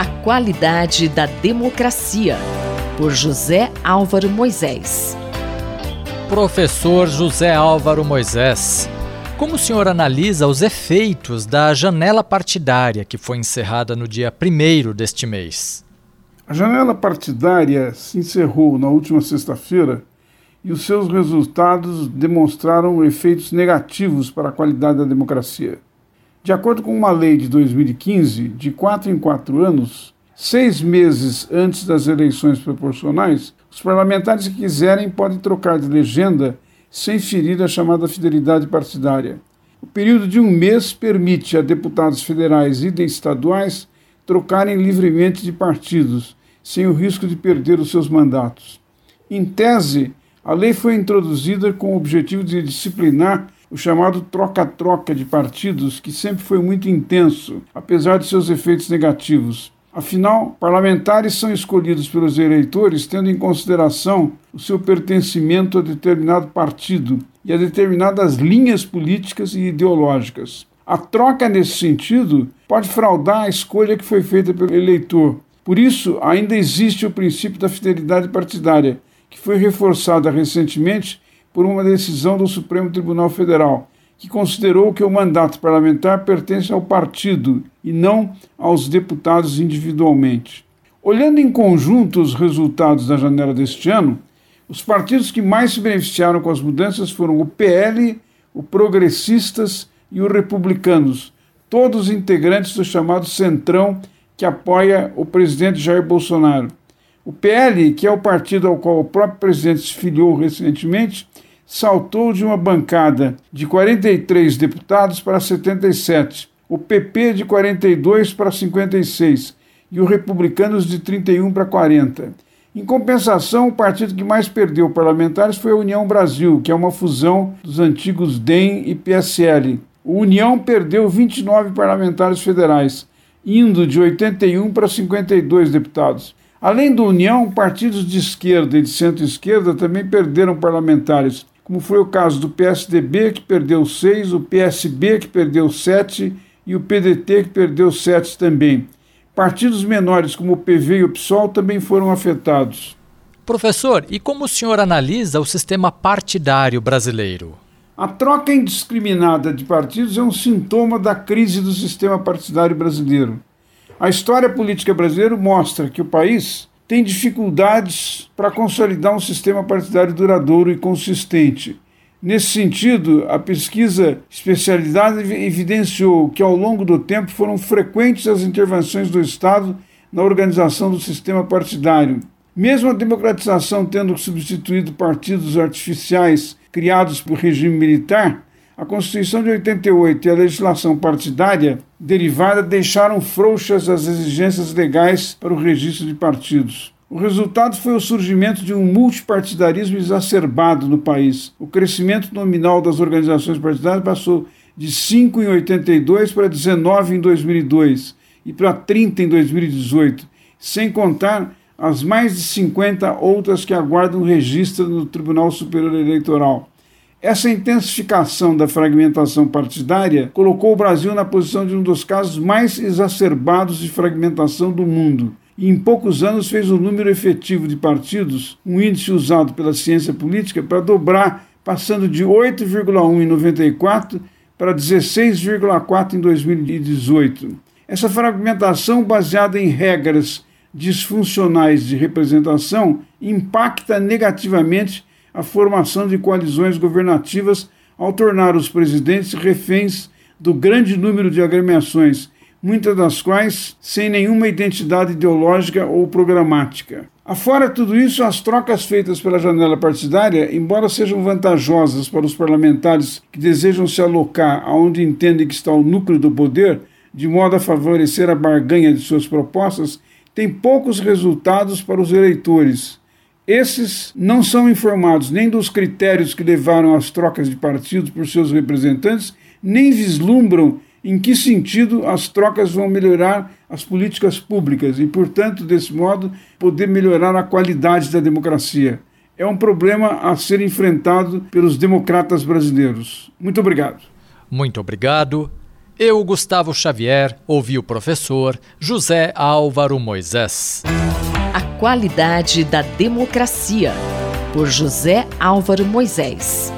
A qualidade da democracia, por José Álvaro Moisés. Professor José Álvaro Moisés, como o senhor analisa os efeitos da janela partidária que foi encerrada no dia 1 deste mês? A janela partidária se encerrou na última sexta-feira e os seus resultados demonstraram efeitos negativos para a qualidade da democracia. De acordo com uma lei de 2015, de quatro em quatro anos, seis meses antes das eleições proporcionais, os parlamentares que quiserem podem trocar de legenda sem ferir a chamada fidelidade partidária. O período de um mês permite a deputados federais e de estaduais trocarem livremente de partidos, sem o risco de perder os seus mandatos. Em tese, a lei foi introduzida com o objetivo de disciplinar o chamado troca-troca de partidos, que sempre foi muito intenso, apesar de seus efeitos negativos. Afinal, parlamentares são escolhidos pelos eleitores tendo em consideração o seu pertencimento a determinado partido e a determinadas linhas políticas e ideológicas. A troca nesse sentido pode fraudar a escolha que foi feita pelo eleitor. Por isso, ainda existe o princípio da fidelidade partidária, que foi reforçada recentemente por uma decisão do Supremo Tribunal Federal, que considerou que o mandato parlamentar pertence ao partido e não aos deputados individualmente. Olhando em conjunto os resultados da janela deste ano, os partidos que mais se beneficiaram com as mudanças foram o PL, o Progressistas e o Republicanos, todos integrantes do chamado Centrão que apoia o presidente Jair Bolsonaro. O PL, que é o partido ao qual o próprio presidente se filiou recentemente, saltou de uma bancada de 43 deputados para 77, o PP de 42 para 56 e o Republicanos de 31 para 40. Em compensação, o partido que mais perdeu parlamentares foi a União Brasil, que é uma fusão dos antigos DEM e PSL. O União perdeu 29 parlamentares federais, indo de 81 para 52 deputados. Além do União, partidos de esquerda e de centro-esquerda também perderam parlamentares, como foi o caso do PSDB, que perdeu seis, o PSB, que perdeu sete, e o PDT, que perdeu sete também. Partidos menores, como o PV e o PSOL, também foram afetados. Professor, e como o senhor analisa o sistema partidário brasileiro? A troca indiscriminada de partidos é um sintoma da crise do sistema partidário brasileiro. A história política brasileira mostra que o país tem dificuldades para consolidar um sistema partidário duradouro e consistente. Nesse sentido, a pesquisa especializada evidenciou que ao longo do tempo foram frequentes as intervenções do Estado na organização do sistema partidário. Mesmo a democratização tendo substituído partidos artificiais criados pelo regime militar, a Constituição de 88 e a legislação partidária derivada deixaram frouxas as exigências legais para o registro de partidos. O resultado foi o surgimento de um multipartidarismo exacerbado no país. O crescimento nominal das organizações partidárias passou de 5 em 82 para 19 em 2002 e para 30 em 2018, sem contar as mais de 50 outras que aguardam registro no Tribunal Superior Eleitoral. Essa intensificação da fragmentação partidária colocou o Brasil na posição de um dos casos mais exacerbados de fragmentação do mundo. E em poucos anos fez o número efetivo de partidos, um índice usado pela ciência política, para dobrar, passando de 8,1 em 94 para 16,4 em 2018. Essa fragmentação, baseada em regras disfuncionais de representação, impacta negativamente a formação de coalizões governativas ao tornar os presidentes reféns do grande número de agremiações, muitas das quais sem nenhuma identidade ideológica ou programática. Afora tudo isso, as trocas feitas pela janela partidária, embora sejam vantajosas para os parlamentares que desejam se alocar aonde entendem que está o núcleo do poder, de modo a favorecer a barganha de suas propostas, têm poucos resultados para os eleitores, esses não são informados nem dos critérios que levaram às trocas de partidos por seus representantes, nem vislumbram em que sentido as trocas vão melhorar as políticas públicas e, portanto, desse modo, poder melhorar a qualidade da democracia. É um problema a ser enfrentado pelos democratas brasileiros. Muito obrigado. Muito obrigado. Eu, Gustavo Xavier, ouvi o professor José Álvaro Moisés. A qualidade da democracia, por José Álvaro Moisés.